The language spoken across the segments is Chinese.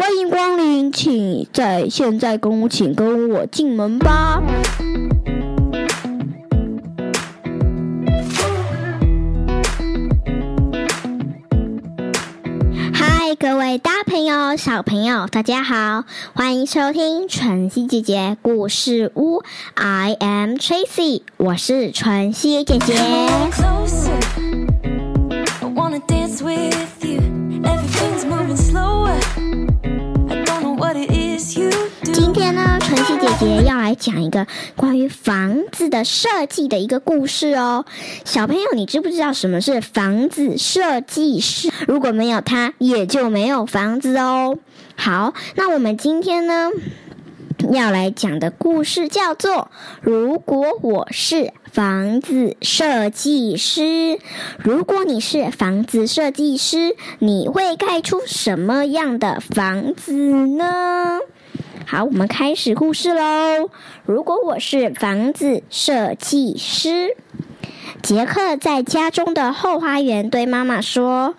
欢迎光临，请在现在跟请跟我进门吧。嗨，各位大朋友、小朋友，大家好，欢迎收听晨曦姐姐故事屋。I am Tracy，我是晨曦姐姐。要来讲一个关于房子的设计的一个故事哦。小朋友，你知不知道什么是房子设计师？如果没有它，也就没有房子哦。好，那我们今天呢要来讲的故事叫做《如果我是房子设计师》。如果你是房子设计师，你会盖出什么样的房子呢？好，我们开始故事喽。如果我是房子设计师，杰克在家中的后花园对妈妈说：“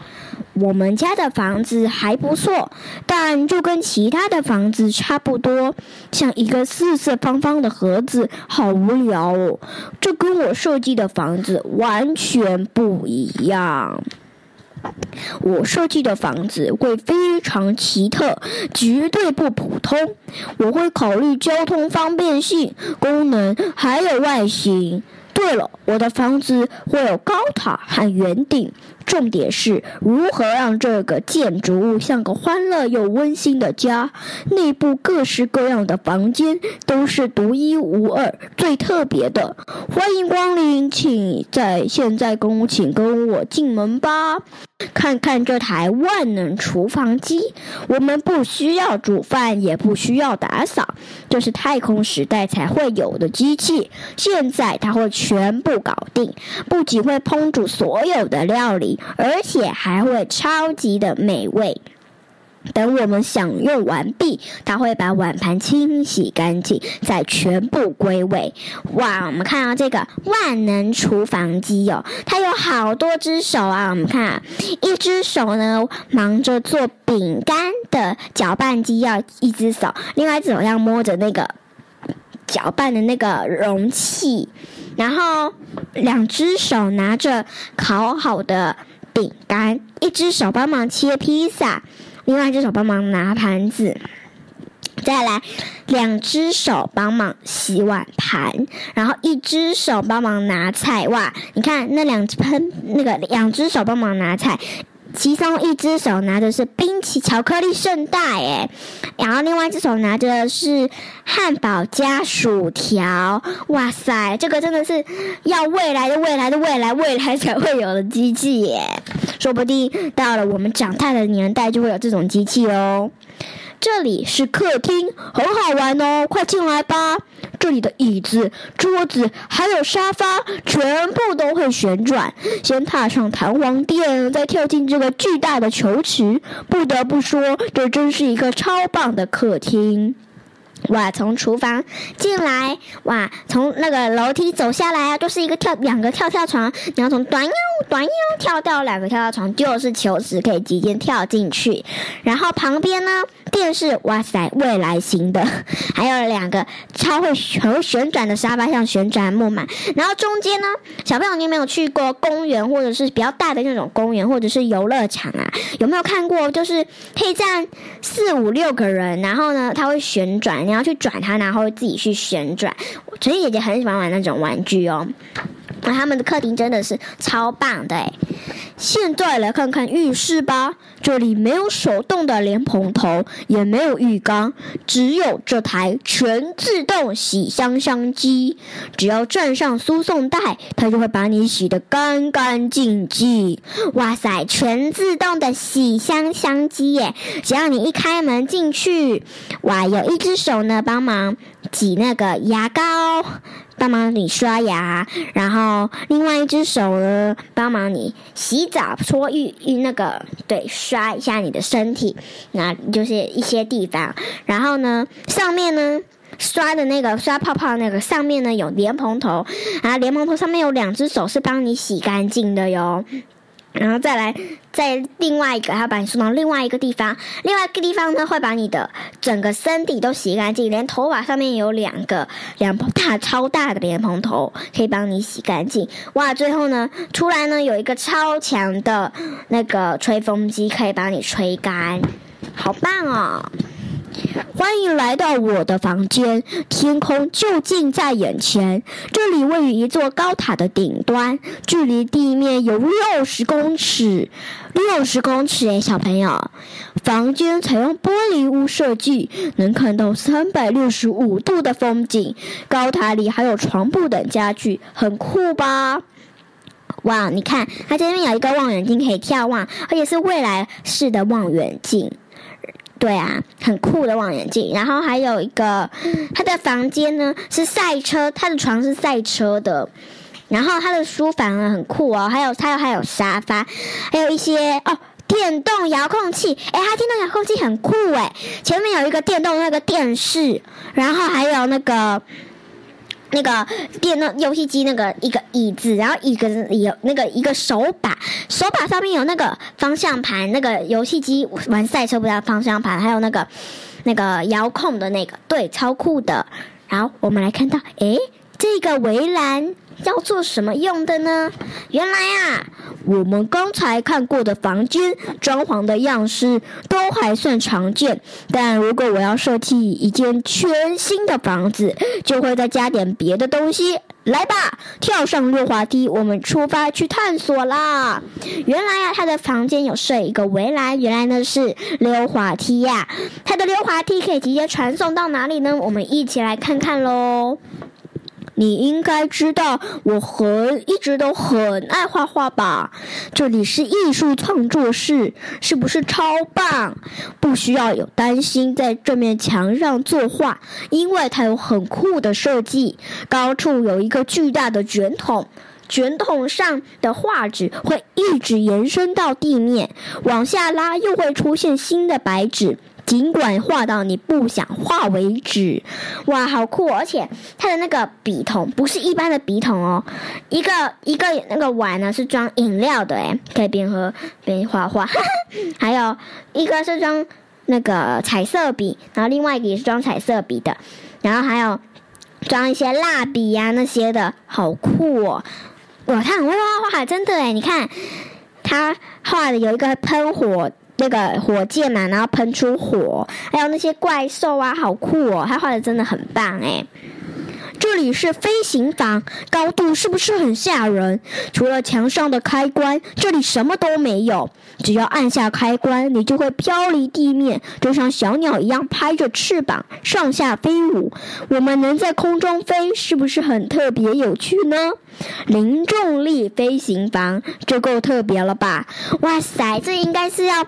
我们家的房子还不错，但就跟其他的房子差不多，像一个四四方方的盒子，好无聊哦。这跟我设计的房子完全不一样。”我设计的房子会非常奇特，绝对不普通。我会考虑交通方便性、功能还有外形。对了，我的房子会有高塔和圆顶，重点是如何让这个建筑物像个欢乐又温馨的家。内部各式各样的房间都是独一无二、最特别的。欢迎光临，请在现在跟请跟我进门吧。看看这台万能厨房机，我们不需要煮饭，也不需要打扫，这是太空时代才会有的机器。现在它会全部搞定，不仅会烹煮所有的料理，而且还会超级的美味。等我们享用完毕，它会把碗盘清洗干净，再全部归位。哇，我们看到这个万能厨房机哦，它有好多只手啊。我们看，一只手呢忙着做饼干的搅拌机，要一只手；另外一只手要摸着那个搅拌的那个容器，然后两只手拿着烤好的饼干，一只手帮忙切披萨。另外一只手帮忙拿盘子，再来两只手帮忙洗碗盘，然后一只手帮忙拿菜。哇，你看那两只喷那个两只手帮忙拿菜。其中一只手拿的是冰淇巧克力圣代，哎，然后另外一只手拿着是汉堡加薯条。哇塞，这个真的是要未来的未来的未来未来才会有的机器耶！说不定到了我们长大的年代就会有这种机器哦。这里是客厅，很好玩哦，快进来吧！这里的椅子、桌子还有沙发全部都会旋转。先踏上弹簧垫，再跳进这个巨大的球池。不得不说，这真是一个超棒的客厅。哇，从厨房进来，哇，从那个楼梯走下来啊，就是一个跳两个跳跳床，你要从短腰短腰跳到两个跳跳床，就是球池可以直接跳进去。然后旁边呢，电视，哇塞，未来型的，还有两个超会很会旋转的沙发，像旋转木马。然后中间呢，小朋友，你有没有去过公园，或者是比较大的那种公园，或者是游乐场啊？有没有看过？就是可以站四五六个人，然后呢，它会旋转，你要去转它，然后自己去旋转。陈姐姐很喜欢玩那种玩具哦。那他们的客厅真的是超棒的诶。现在来看看浴室吧，这里没有手动的莲蓬头，也没有浴缸，只有这台全自动洗香香机。只要站上输送带，它就会把你洗得干干净净。哇塞，全自动的洗香香机耶！只要你一开门进去，哇，有一只手呢帮忙挤那个牙膏。帮忙你刷牙，然后另外一只手呢，帮忙你洗澡、搓浴浴那个，对，刷一下你的身体，那就是一些地方。然后呢，上面呢。刷的那个刷泡泡那个上面呢有莲蓬头，啊莲蓬头上面有两只手是帮你洗干净的哟。然后再来，在另外一个，他把你送到另外一个地方，另外一个地方呢，会把你的整个身体都洗干净，连头发上面有两个两大超大的莲蓬头，可以帮你洗干净。哇，最后呢，出来呢有一个超强的那个吹风机，可以帮你吹干，好棒哦！欢迎来到我的房间，天空就近在眼前。这里位于一座高塔的顶端，距离地面有六十公尺。六十公尺诶，小朋友，房间采用玻璃屋设计，能看到三百六十五度的风景。高塔里还有床铺等家具，很酷吧？哇，你看，它这边有一个望远镜可以眺望，而且是未来式的望远镜。对啊，很酷的望远镜。然后还有一个，他的房间呢是赛车，他的床是赛车的。然后他的书房呢很酷哦，还有他还有沙发，还有一些哦电动遥控器。诶，他电动遥控器很酷诶，前面有一个电动那个电视，然后还有那个。那个电脑游戏机那个一个椅子，然后一个有那个一个手把，手把上面有那个方向盘，那个游戏机玩赛车不要方向盘，还有那个那个遥控的那个，对，超酷的。然后我们来看到，诶，这个围栏要做什么用的呢？原来啊，我们刚才看过的房间装潢的样式都还算常见，但如果我要设计一间全新的房子，就会再加点别的东西。来吧，跳上溜滑梯，我们出发去探索啦！原来啊，他的房间有设一个围栏，原来呢是溜滑梯呀。他的溜滑梯可以直接传送到哪里呢？我们一起来看看喽。你应该知道，我很一直都很爱画画吧？这里是艺术创作室，是不是超棒？不需要有担心在这面墙上作画，因为它有很酷的设计。高处有一个巨大的卷筒，卷筒上的画纸会一直延伸到地面，往下拉又会出现新的白纸。尽管画到你不想画为止，哇，好酷！而且它的那个笔筒不是一般的笔筒哦，一个一个那个碗呢是装饮料的，诶，可以边喝边画画。还有一个是装那个彩色笔，然后另外一个也是装彩色笔的，然后还有装一些蜡笔呀那些的，好酷哦！哇，他很会画画，真的诶，你看他画的有一个喷火。那个火箭嘛，然后喷出火，还有那些怪兽啊，好酷哦！他画的真的很棒诶。这里是飞行房，高度是不是很吓人？除了墙上的开关，这里什么都没有。只要按下开关，你就会飘离地面，就像小鸟一样拍着翅膀上下飞舞。我们能在空中飞，是不是很特别有趣呢？零重力飞行房，这够特别了吧？哇塞，这应该是要。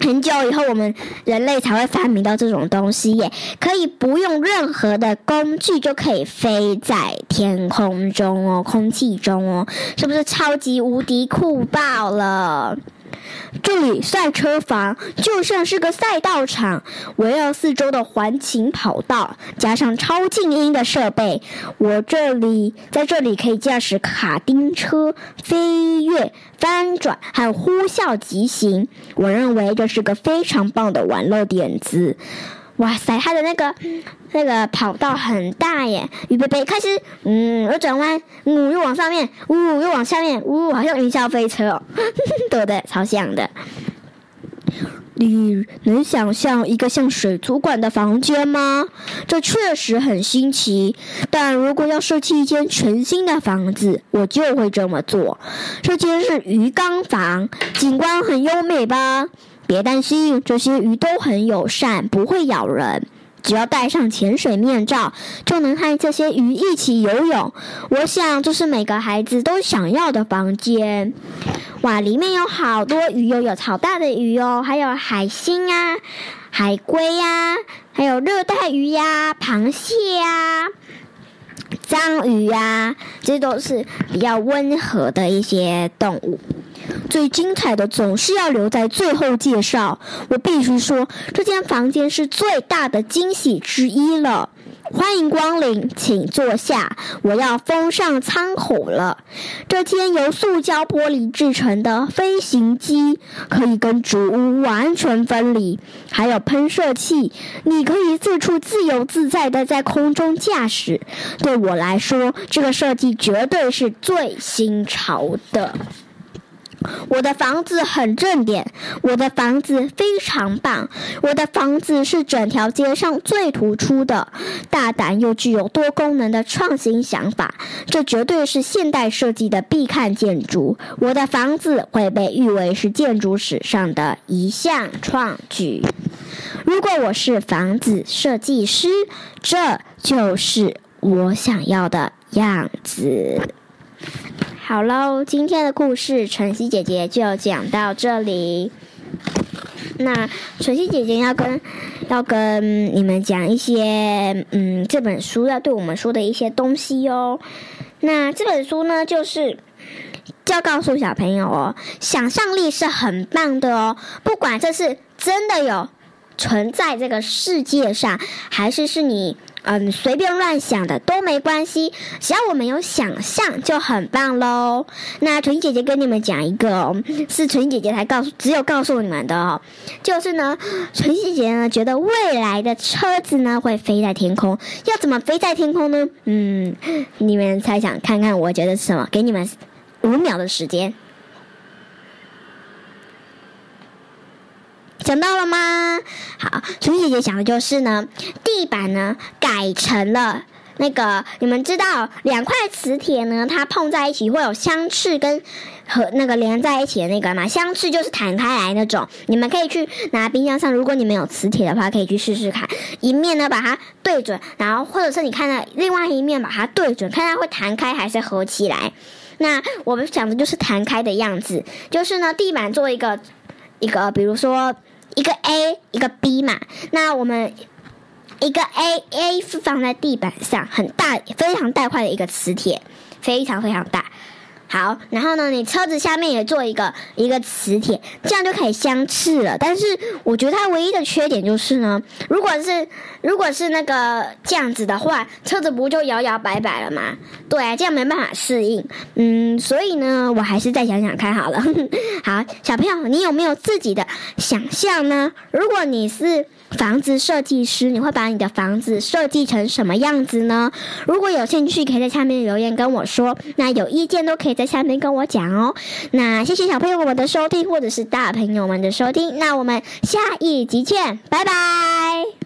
很久以后，我们人类才会发明到这种东西耶，可以不用任何的工具就可以飞在天空中哦，空气中哦，是不是超级无敌酷爆了？这里赛车房就像是个赛道场，围绕四周的环形跑道，加上超静音的设备，我这里在这里可以驾驶卡丁车、飞跃、翻转还有呼啸疾行。我认为这是个非常棒的玩乐点子。哇塞，它的那个那个跑道很大耶！预备备，开始，嗯，我转弯，呜，又往上面，呜，又往下面，呜，好像云霄飞车哦，对不对？超像的。你能想象一个像水族馆的房间吗？这确实很新奇。但如果要设计一间全新的房子，我就会这么做。这间是鱼缸房，景观很优美吧？别担心，这些鱼都很友善，不会咬人。只要戴上潜水面罩，就能和这些鱼一起游泳。我想，这是每个孩子都想要的房间。哇，里面有好多鱼哦，有好大的鱼哦，还有海星啊、海龟呀，还有热带鱼呀、螃蟹呀、章鱼呀，这都是比较温和的一些动物。最精彩的总是要留在最后介绍。我必须说，这间房间是最大的惊喜之一了。欢迎光临，请坐下。我要封上舱口了。这间由塑胶玻璃制成的飞行机可以跟主屋完全分离，还有喷射器，你可以四处自由自在的在空中驾驶。对我来说，这个设计绝对是最新潮的。我的房子很正点，我的房子非常棒，我的房子是整条街上最突出的，大胆又具有多功能的创新想法，这绝对是现代设计的必看建筑。我的房子会被誉为是建筑史上的一项创举。如果我是房子设计师，这就是我想要的样子。好喽，今天的故事晨曦姐姐就讲到这里。那晨曦姐姐要跟要跟你们讲一些，嗯，这本书要对我们说的一些东西哟。那这本书呢，就是就要告诉小朋友哦，想象力是很棒的哦，不管这是真的有存在这个世界上，还是是你。嗯，随便乱想的都没关系，只要我们有想象就很棒喽。那纯姐姐跟你们讲一个哦，是纯姐姐才告诉，只有告诉你们的哦，就是呢，纯姐姐呢觉得未来的车子呢会飞在天空，要怎么飞在天空呢？嗯，你们猜想看看，我觉得是什么？给你们五秒的时间。想到了吗？好，纯姐姐想的就是呢，地板呢改成了那个，你们知道两块磁铁呢，它碰在一起会有相斥跟和那个连在一起的那个嘛？相斥就是弹开来那种。你们可以去拿冰箱上，如果你们有磁铁的话，可以去试试看。一面呢把它对准，然后或者是你看到另外一面把它对准，看它会弹开还是合起来。那我们想的就是弹开的样子，就是呢地板做一个一个，比如说。一个 A，一个 B 嘛，那我们一个 A，A 是放在地板上，很大，非常大块的一个磁铁，非常非常大。好，然后呢，你车子下面也做一个一个磁铁，这样就可以相斥了。但是我觉得它唯一的缺点就是呢，如果是如果是那个这样子的话，车子不就摇摇摆摆了吗？对啊，这样没办法适应。嗯，所以呢，我还是再想想看好了。好，小朋友，你有没有自己的想象呢？如果你是房子设计师，你会把你的房子设计成什么样子呢？如果有兴趣，可以在下面留言跟我说。那有意见都可以在下面跟我讲哦。那谢谢小朋友们的收听，或者是大朋友们的收听。那我们下一集见，拜拜。